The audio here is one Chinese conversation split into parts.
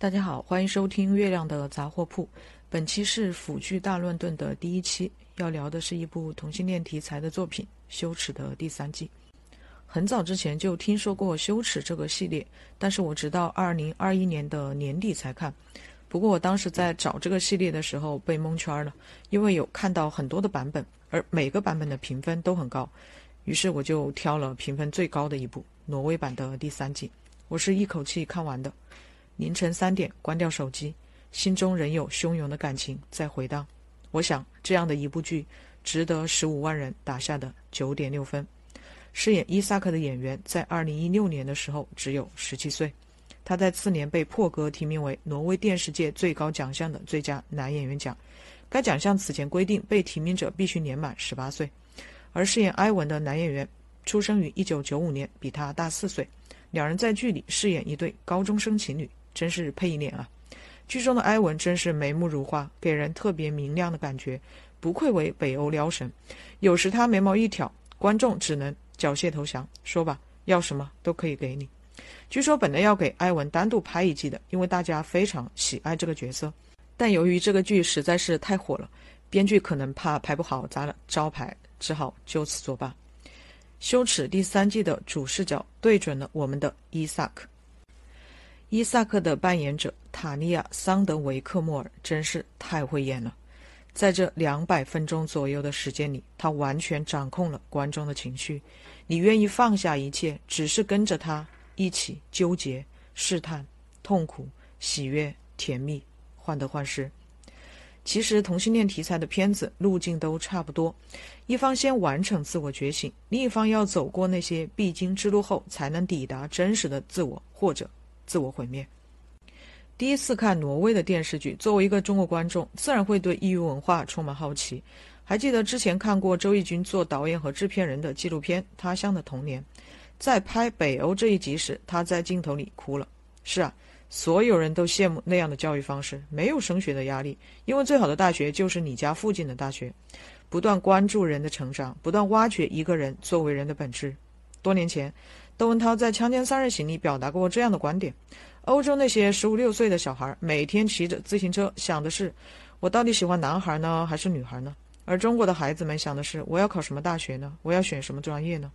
大家好，欢迎收听月亮的杂货铺。本期是腐剧大乱炖的第一期，要聊的是一部同性恋题材的作品《羞耻》的第三季。很早之前就听说过《羞耻》这个系列，但是我直到二零二一年的年底才看。不过我当时在找这个系列的时候被蒙圈了，因为有看到很多的版本，而每个版本的评分都很高，于是我就挑了评分最高的一部——挪威版的第三季。我是一口气看完的。凌晨三点关掉手机，心中仍有汹涌的感情在回荡。我想，这样的一部剧值得十五万人打下的九点六分。饰演伊萨克的演员在二零一六年的时候只有十七岁，他在次年被破格提名为挪威电视界最高奖项的最佳男演员奖。该奖项此前规定，被提名者必须年满十八岁。而饰演埃文的男演员出生于一九九五年，比他大四岁。两人在剧里饰演一对高中生情侣。真是配一脸啊！剧中的埃文真是眉目如画，给人特别明亮的感觉，不愧为北欧撩神。有时他眉毛一挑，观众只能缴械投降。说吧，要什么都可以给你。据说本来要给埃文单独拍一季的，因为大家非常喜爱这个角色。但由于这个剧实在是太火了，编剧可能怕拍不好砸了招牌，只好就此作罢。羞耻第三季的主视角对准了我们的伊萨克。伊萨克的扮演者塔利亚·桑德维克莫尔真是太会演了，在这两百分钟左右的时间里，他完全掌控了观众的情绪。你愿意放下一切，只是跟着他一起纠结、试探、痛苦、喜悦、甜蜜、患得患失。其实，同性恋题材的片子路径都差不多：一方先完成自我觉醒，另一方要走过那些必经之路后，才能抵达真实的自我，或者。自我毁灭。第一次看挪威的电视剧，作为一个中国观众，自然会对异域文化充满好奇。还记得之前看过周轶君做导演和制片人的纪录片《他乡的童年》，在拍北欧这一集时，他在镜头里哭了。是啊，所有人都羡慕那样的教育方式，没有升学的压力，因为最好的大学就是你家附近的大学。不断关注人的成长，不断挖掘一个人作为人的本质。多年前。窦文涛在《强奸三人行》里表达过这样的观点：欧洲那些十五六岁的小孩每天骑着自行车，想的是我到底喜欢男孩呢还是女孩呢？而中国的孩子们想的是我要考什么大学呢？我要选什么专业呢？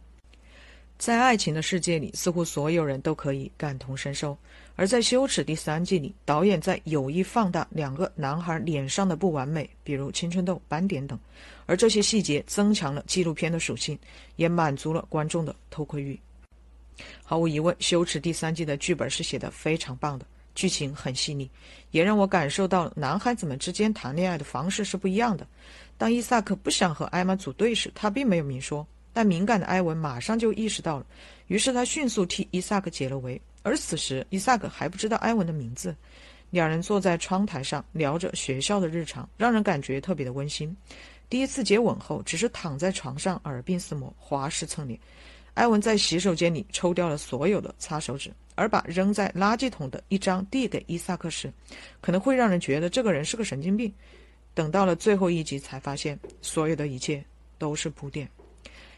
在爱情的世界里，似乎所有人都可以感同身受；而在《羞耻》第三季里，导演在有意放大两个男孩脸上的不完美，比如青春痘、斑点等，而这些细节增强了纪录片的属性，也满足了观众的偷窥欲。毫无疑问，《羞耻》第三季的剧本是写的非常棒的，剧情很细腻，也让我感受到男孩子们之间谈恋爱的方式是不一样的。当伊萨克不想和艾玛组队时，他并没有明说，但敏感的埃文马上就意识到了，于是他迅速替伊萨克解了围。而此时，伊萨克还不知道埃文的名字。两人坐在窗台上聊着学校的日常，让人感觉特别的温馨。第一次接吻后，只是躺在床上耳鬓厮磨，滑石蹭脸。埃文在洗手间里抽掉了所有的擦手纸，而把扔在垃圾桶的一张递给伊萨克时，可能会让人觉得这个人是个神经病。等到了最后一集，才发现所有的一切都是铺垫。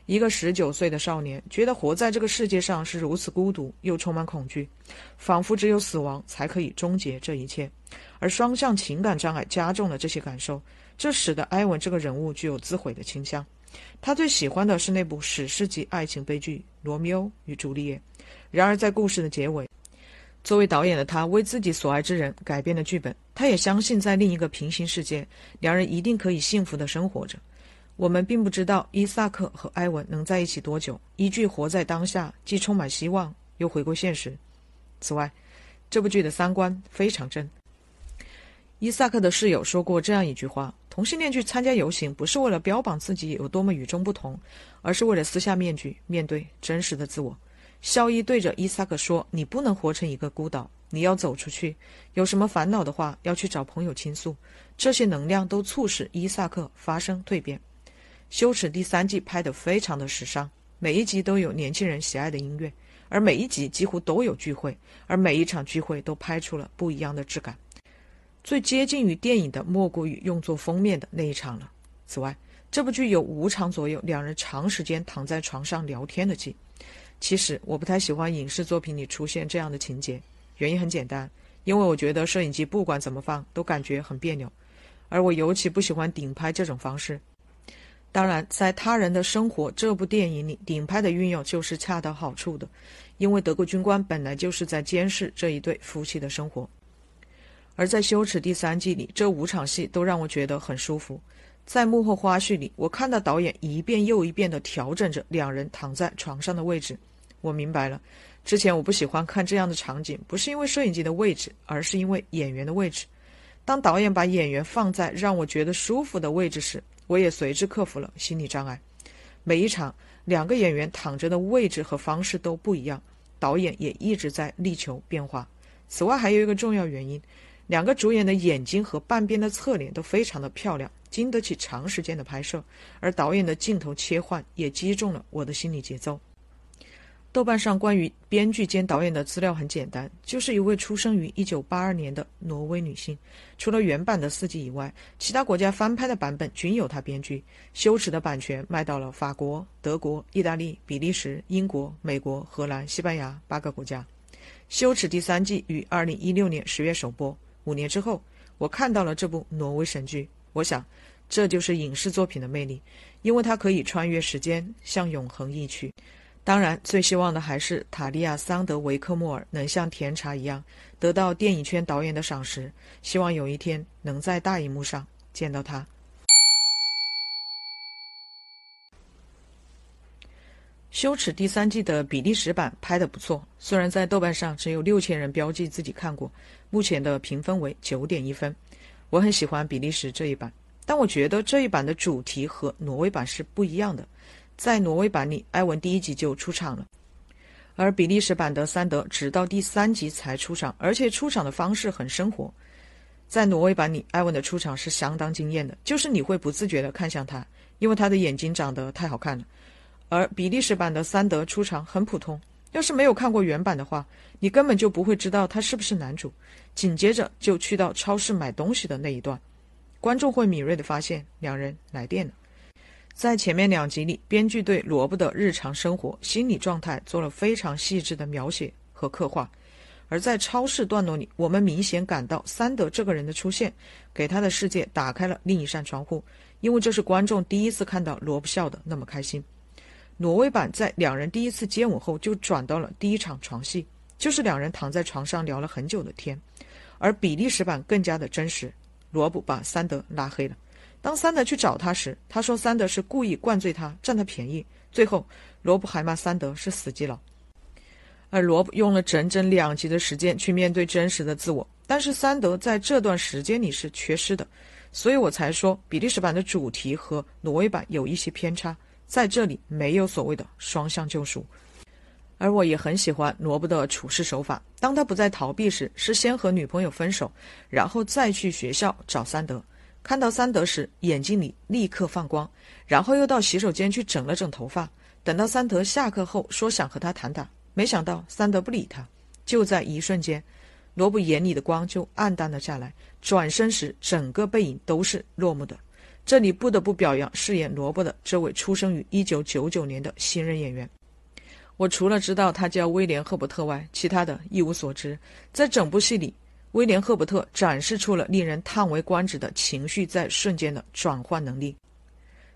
一个十九岁的少年觉得活在这个世界上是如此孤独又充满恐惧，仿佛只有死亡才可以终结这一切。而双向情感障碍加重了这些感受，这使得埃文这个人物具有自毁的倾向。他最喜欢的是那部史诗级爱情悲剧《罗密欧与朱丽叶》。然而，在故事的结尾，作为导演的他为自己所爱之人改编了剧本。他也相信，在另一个平行世界，两人一定可以幸福的生活着。我们并不知道伊萨克和埃文能在一起多久。一句“活在当下”，既充满希望，又回归现实。此外，这部剧的三观非常正。伊萨克的室友说过这样一句话。同性恋去参加游行，不是为了标榜自己有多么与众不同，而是为了撕下面具，面对真实的自我。肖伊对着伊萨克说：“你不能活成一个孤岛，你要走出去。有什么烦恼的话，要去找朋友倾诉。这些能量都促使伊萨克发生蜕变。”羞耻第三季拍得非常的时尚，每一集都有年轻人喜爱的音乐，而每一集几乎都有聚会，而每一场聚会都拍出了不一样的质感。最接近于电影的，莫过于用作封面的那一场了。此外，这部剧有五场左右两人长时间躺在床上聊天的戏。其实我不太喜欢影视作品里出现这样的情节，原因很简单，因为我觉得摄影机不管怎么放都感觉很别扭，而我尤其不喜欢顶拍这种方式。当然，在他人的生活这部电影里，顶拍的运用就是恰到好处的，因为德国军官本来就是在监视这一对夫妻的生活。而在《羞耻》第三季里，这五场戏都让我觉得很舒服。在幕后花絮里，我看到导演一遍又一遍地调整着两人躺在床上的位置。我明白了，之前我不喜欢看这样的场景，不是因为摄影机的位置，而是因为演员的位置。当导演把演员放在让我觉得舒服的位置时，我也随之克服了心理障碍。每一场两个演员躺着的位置和方式都不一样，导演也一直在力求变化。此外，还有一个重要原因，两个主演的眼睛和半边的侧脸都非常的漂亮，经得起长时间的拍摄。而导演的镜头切换也击中了我的心理节奏。豆瓣上关于编剧兼导演的资料很简单，就是一位出生于一九八二年的挪威女性。除了原版的四季以外，其他国家翻拍的版本均有她编剧。《羞耻》的版权卖到了法国、德国、意大利、比利时、英国、美国、荷兰、西班牙八个国家。《羞耻》第三季于二零一六年十月首播。五年之后，我看到了这部挪威神剧。我想，这就是影视作品的魅力，因为它可以穿越时间，向永恒一去。当然，最希望的还是塔利亚·桑德维克莫尔能像甜茶一样得到电影圈导演的赏识。希望有一天能在大荧幕上见到他。《羞耻》第三季的比利时版拍得不错，虽然在豆瓣上只有六千人标记自己看过，目前的评分为九点一分。我很喜欢比利时这一版，但我觉得这一版的主题和挪威版是不一样的。在挪威版里，埃文第一集就出场了，而比利时版的三德直到第三集才出场，而且出场的方式很生活。在挪威版里，埃文的出场是相当惊艳的，就是你会不自觉地看向他，因为他的眼睛长得太好看了。而比利时版的三德出场很普通，要是没有看过原版的话，你根本就不会知道他是不是男主。紧接着就去到超市买东西的那一段，观众会敏锐地发现两人来电了。在前面两集里，编剧对萝卜的日常生活、心理状态做了非常细致的描写和刻画，而在超市段落里，我们明显感到三德这个人的出现，给他的世界打开了另一扇窗户，因为这是观众第一次看到萝卜笑得那么开心。挪威版在两人第一次接吻后就转到了第一场床戏，就是两人躺在床上聊了很久的天，而比利时版更加的真实，罗卜把三德拉黑了。当三德去找他时，他说三德是故意灌醉他，占他便宜。最后，罗布还骂三德是死基佬。而罗布用了整整两集的时间去面对真实的自我，但是三德在这段时间里是缺失的，所以我才说比利时版的主题和挪威版有一些偏差，在这里没有所谓的双向救赎。而我也很喜欢罗布的处事手法，当他不再逃避时，是先和女朋友分手，然后再去学校找三德。看到三德时，眼睛里立刻放光，然后又到洗手间去整了整头发。等到三德下课后，说想和他谈谈，没想到三德不理他。就在一瞬间，罗布眼里的光就暗淡了下来。转身时，整个背影都是落寞的。这里不得不表扬饰演罗伯的这位出生于一九九九年的新人演员。我除了知道他叫威廉·赫伯特外，其他的一无所知。在整部戏里。威廉·赫伯特展示出了令人叹为观止的情绪在瞬间的转换能力。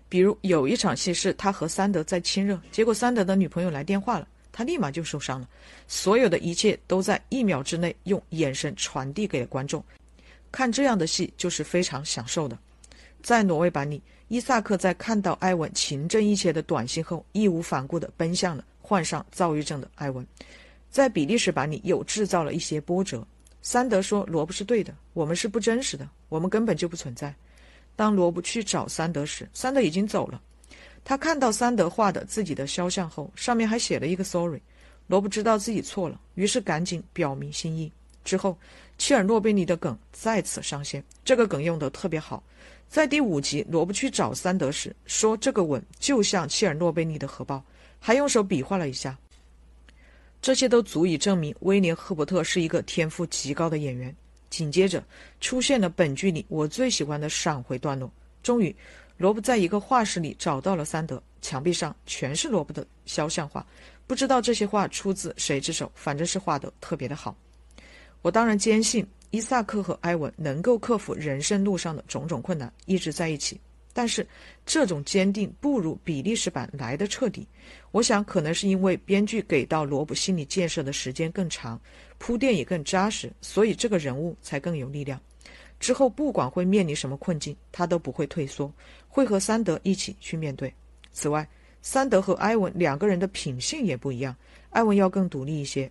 比如有一场戏是他和三德在亲热，结果三德的女朋友来电话了，他立马就受伤了。所有的一切都在一秒之内用眼神传递给了观众。看这样的戏就是非常享受的。在挪威版里，伊萨克在看到埃文情真意切的短信后，义无反顾地奔向了患上躁郁症的埃文。在比利时版里又制造了一些波折。三德说：“罗布是对的，我们是不真实的，我们根本就不存在。”当罗布去找三德时，三德已经走了。他看到三德画的自己的肖像后，上面还写了一个 “sorry”。罗布知道自己错了，于是赶紧表明心意。之后，切尔诺贝利的梗再次上线，这个梗用得特别好。在第五集，罗布去找三德时说：“这个吻就像切尔诺贝利的核爆。”还用手比划了一下。这些都足以证明威廉·赫伯特是一个天赋极高的演员。紧接着出现了本剧里我最喜欢的闪回段落。终于，罗伯在一个画室里找到了三德，墙壁上全是罗伯的肖像画，不知道这些画出自谁之手，反正是画得特别的好。我当然坚信伊萨克和埃文能够克服人生路上的种种困难，一直在一起。但是这种坚定不如比利时版来的彻底。我想可能是因为编剧给到罗布心理建设的时间更长，铺垫也更扎实，所以这个人物才更有力量。之后不管会面临什么困境，他都不会退缩，会和三德一起去面对。此外，三德和埃文两个人的品性也不一样，埃文要更独立一些，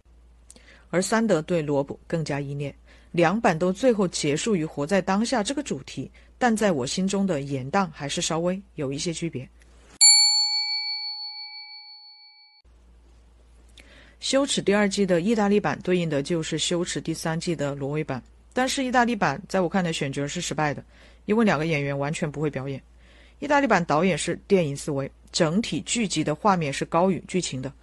而三德对罗布更加依恋。两版都最后结束于活在当下这个主题，但在我心中的严荡还是稍微有一些区别。羞耻第二季的意大利版对应的就是羞耻第三季的挪威版，但是意大利版在我看来选角是失败的，因为两个演员完全不会表演。意大利版导演是电影思维，整体剧集的画面是高于剧情的，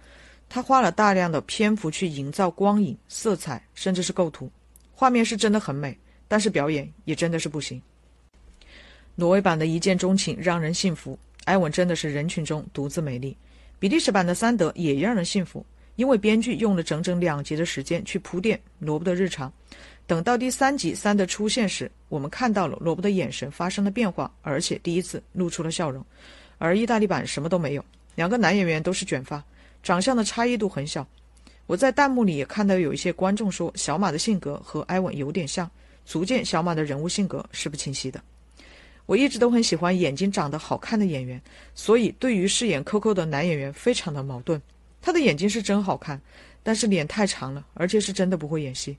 他花了大量的篇幅去营造光影、色彩，甚至是构图。画面是真的很美，但是表演也真的是不行。挪威版的一见钟情让人信服，埃文真的是人群中独自美丽。比利时版的三德也让人信服，因为编剧用了整整两集的时间去铺垫罗伯的日常。等到第三集三德出现时，我们看到了罗伯的眼神发生了变化，而且第一次露出了笑容。而意大利版什么都没有，两个男演员都是卷发，长相的差异度很小。我在弹幕里也看到有一些观众说，小马的性格和埃文有点像，足见小马的人物性格是不清晰的。我一直都很喜欢眼睛长得好看的演员，所以对于饰演 Coco 的男演员非常的矛盾。他的眼睛是真好看，但是脸太长了，而且是真的不会演戏。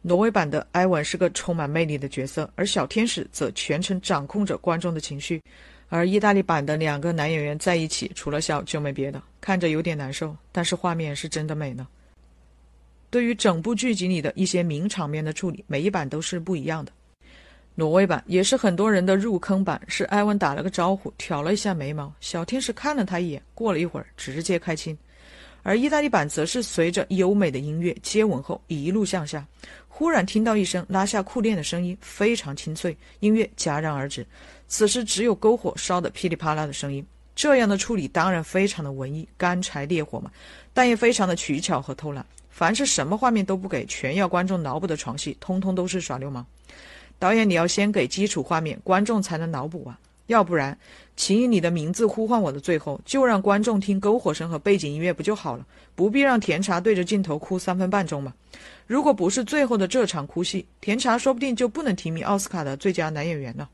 挪威版的埃文是个充满魅力的角色，而小天使则全程掌控着观众的情绪。而意大利版的两个男演员在一起，除了笑就没别的，看着有点难受。但是画面是真的美呢。对于整部剧集里的一些名场面的处理，每一版都是不一样的。挪威版也是很多人的入坑版，是埃文打了个招呼，挑了一下眉毛，小天使看了他一眼，过了一会儿直接开亲。而意大利版则是随着优美的音乐接吻后一路向下，忽然听到一声拉下裤链的声音，非常清脆，音乐戛然而止。此时只有篝火烧得噼里啪啦的声音，这样的处理当然非常的文艺，干柴烈火嘛，但也非常的取巧和偷懒。凡是什么画面都不给，全要观众脑补的床戏，通通都是耍流氓。导演，你要先给基础画面，观众才能脑补啊，要不然，请以你的名字呼唤我的最后，就让观众听篝火声和背景音乐不就好了？不必让甜茶对着镜头哭三分半钟嘛。如果不是最后的这场哭戏，甜茶说不定就不能提名奥斯卡的最佳男演员了。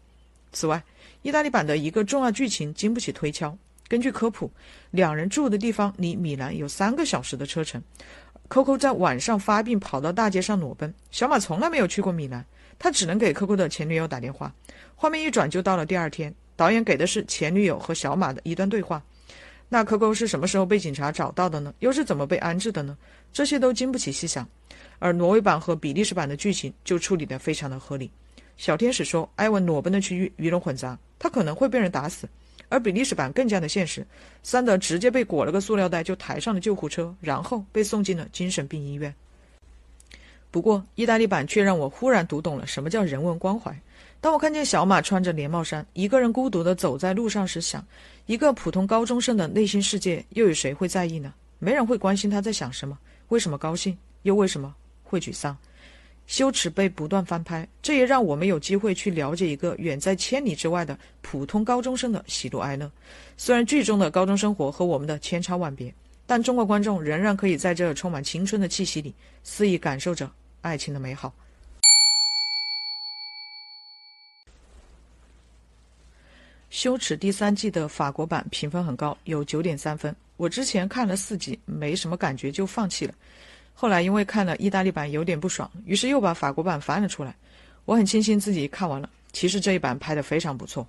此外，意大利版的一个重要剧情经不起推敲。根据科普，两人住的地方离米兰有三个小时的车程。Coco 在晚上发病，跑到大街上裸奔。小马从来没有去过米兰，他只能给 Coco 的前女友打电话。画面一转就到了第二天，导演给的是前女友和小马的一段对话。那 Coco 是什么时候被警察找到的呢？又是怎么被安置的呢？这些都经不起细想。而挪威版和比利时版的剧情就处理得非常的合理。小天使说：“埃文裸奔的区域鱼龙混杂，他可能会被人打死。”而比利时版更加的现实，三德直接被裹了个塑料袋就抬上了救护车，然后被送进了精神病医院。不过，意大利版却让我忽然读懂了什么叫人文关怀。当我看见小马穿着连帽衫，一个人孤独地走在路上时，想：一个普通高中生的内心世界，又有谁会在意呢？没人会关心他在想什么，为什么高兴，又为什么会沮丧。羞耻被不断翻拍，这也让我们有机会去了解一个远在千里之外的普通高中生的喜怒哀乐。虽然剧中的高中生活和我们的千差万别，但中国观众仍然可以在这充满青春的气息里肆意感受着爱情的美好。羞耻第三季的法国版评分很高，有九点三分。我之前看了四集，没什么感觉就放弃了。后来因为看了意大利版有点不爽，于是又把法国版翻了出来。我很庆幸自己看完了。其实这一版拍得非常不错。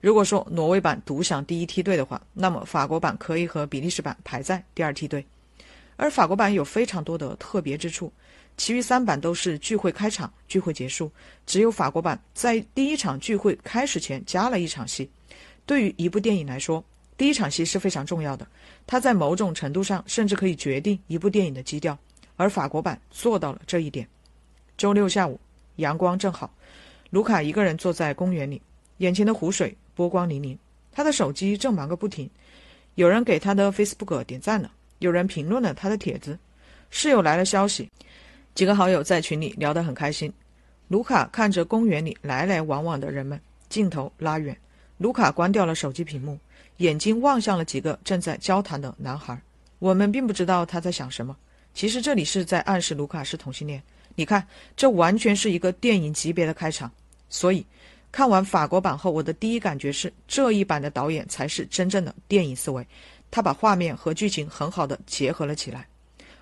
如果说挪威版独享第一梯队的话，那么法国版可以和比利时版排在第二梯队。而法国版有非常多的特别之处，其余三版都是聚会开场、聚会结束，只有法国版在第一场聚会开始前加了一场戏。对于一部电影来说，第一场戏是非常重要的，它在某种程度上甚至可以决定一部电影的基调。而法国版做到了这一点。周六下午，阳光正好，卢卡一个人坐在公园里，眼前的湖水波光粼粼，他的手机正忙个不停。有人给他的 Facebook 点赞了，有人评论了他的帖子。室友来了消息，几个好友在群里聊得很开心。卢卡看着公园里来来往往的人们，镜头拉远，卢卡关掉了手机屏幕，眼睛望向了几个正在交谈的男孩。我们并不知道他在想什么。其实这里是在暗示卢卡是同性恋。你看，这完全是一个电影级别的开场。所以，看完法国版后，我的第一感觉是，这一版的导演才是真正的电影思维。他把画面和剧情很好的结合了起来。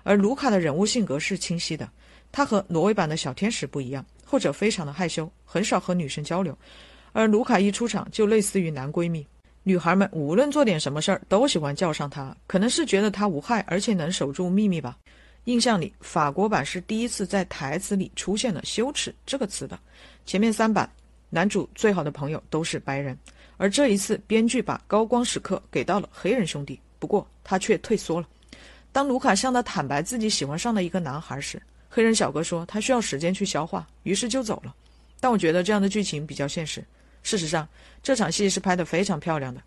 而卢卡的人物性格是清晰的，他和挪威版的小天使不一样，后者非常的害羞，很少和女生交流，而卢卡一出场就类似于男闺蜜，女孩们无论做点什么事儿都喜欢叫上他，可能是觉得他无害，而且能守住秘密吧。印象里，法国版是第一次在台词里出现了“羞耻”这个词的。前面三版，男主最好的朋友都是白人，而这一次编剧把高光时刻给到了黑人兄弟，不过他却退缩了。当卢卡向他坦白自己喜欢上了一个男孩时，黑人小哥说他需要时间去消化，于是就走了。但我觉得这样的剧情比较现实。事实上，这场戏是拍得非常漂亮的。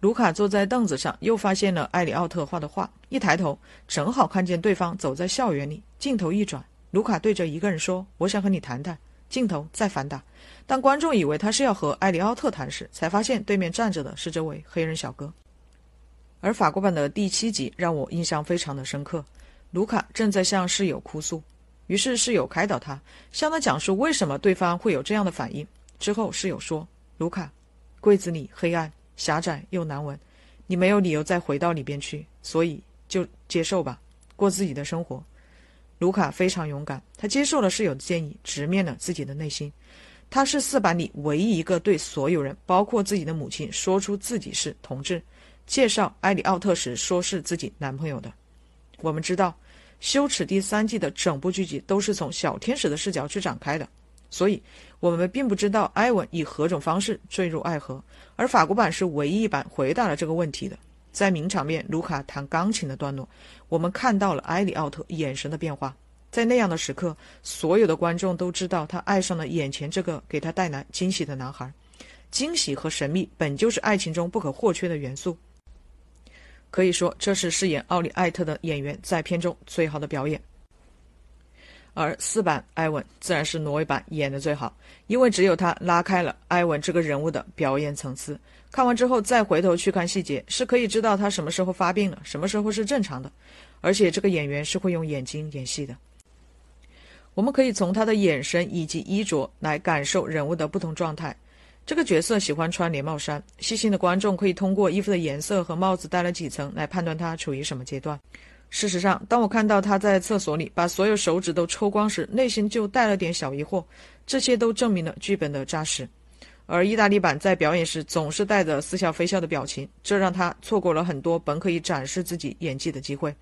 卢卡坐在凳子上，又发现了艾里奥特画的画。一抬头，正好看见对方走在校园里。镜头一转，卢卡对着一个人说：“我想和你谈谈。”镜头再反打。当观众以为他是要和艾里奥特谈时，才发现对面站着的是这位黑人小哥。而法国版的第七集让我印象非常的深刻。卢卡正在向室友哭诉，于是室友开导他，向他讲述为什么对方会有这样的反应。之后，室友说：“卢卡，柜子里黑暗。”狭窄又难闻，你没有理由再回到里边去，所以就接受吧，过自己的生活。卢卡非常勇敢，他接受了室友的建议，直面了自己的内心。他是四版里唯一一个对所有人，包括自己的母亲，说出自己是同志。介绍埃里奥特时，说是自己男朋友的。我们知道，《羞耻》第三季的整部剧集都是从小天使的视角去展开的。所以，我们并不知道埃文以何种方式坠入爱河，而法国版是唯一一版回答了这个问题的。在名场面卢卡弹钢琴的段落，我们看到了埃里奥特眼神的变化。在那样的时刻，所有的观众都知道他爱上了眼前这个给他带来惊喜的男孩。惊喜和神秘本就是爱情中不可或缺的元素。可以说，这是饰演奥利艾特的演员在片中最好的表演。而四版艾文自然是挪威版演的最好，因为只有他拉开了艾文这个人物的表演层次。看完之后再回头去看细节，是可以知道他什么时候发病了，什么时候是正常的。而且这个演员是会用眼睛演戏的，我们可以从他的眼神以及衣着来感受人物的不同状态。这个角色喜欢穿连帽衫，细心的观众可以通过衣服的颜色和帽子戴了几层来判断他处于什么阶段。事实上，当我看到他在厕所里把所有手指都抽光时，内心就带了点小疑惑。这些都证明了剧本的扎实。而意大利版在表演时总是带着似笑非笑的表情，这让他错过了很多本可以展示自己演技的机会。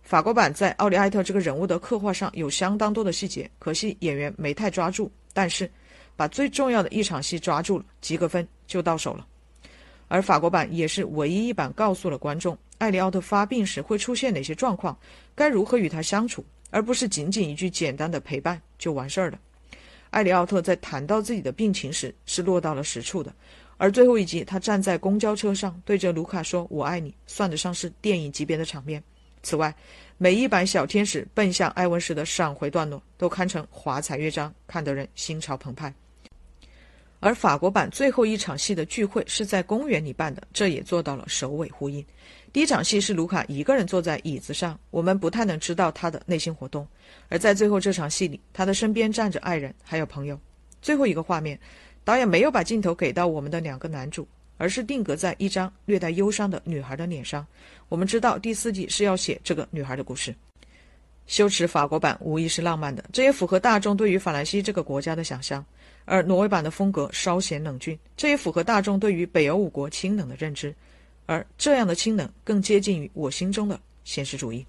法国版在奥利艾特这个人物的刻画上有相当多的细节，可惜演员没太抓住。但是，把最重要的一场戏抓住了，及格分就到手了。而法国版也是唯一一版告诉了观众。艾利奥特发病时会出现哪些状况？该如何与他相处？而不是仅仅一句简单的陪伴就完事儿了。艾利奥特在谈到自己的病情时是落到了实处的，而最后一集他站在公交车上对着卢卡说“我爱你”，算得上是电影级别的场面。此外，每一版小天使奔向艾文时的闪回段落都堪称华彩乐章，看得人心潮澎湃。而法国版最后一场戏的聚会是在公园里办的，这也做到了首尾呼应。第一场戏是卢卡一个人坐在椅子上，我们不太能知道他的内心活动；而在最后这场戏里，他的身边站着爱人还有朋友。最后一个画面，导演没有把镜头给到我们的两个男主，而是定格在一张略带忧伤的女孩的脸上。我们知道第四季是要写这个女孩的故事。羞耻法国版无疑是浪漫的，这也符合大众对于法兰西这个国家的想象。而挪威版的风格稍显冷峻，这也符合大众对于北欧五国清冷的认知，而这样的清冷更接近于我心中的现实主义。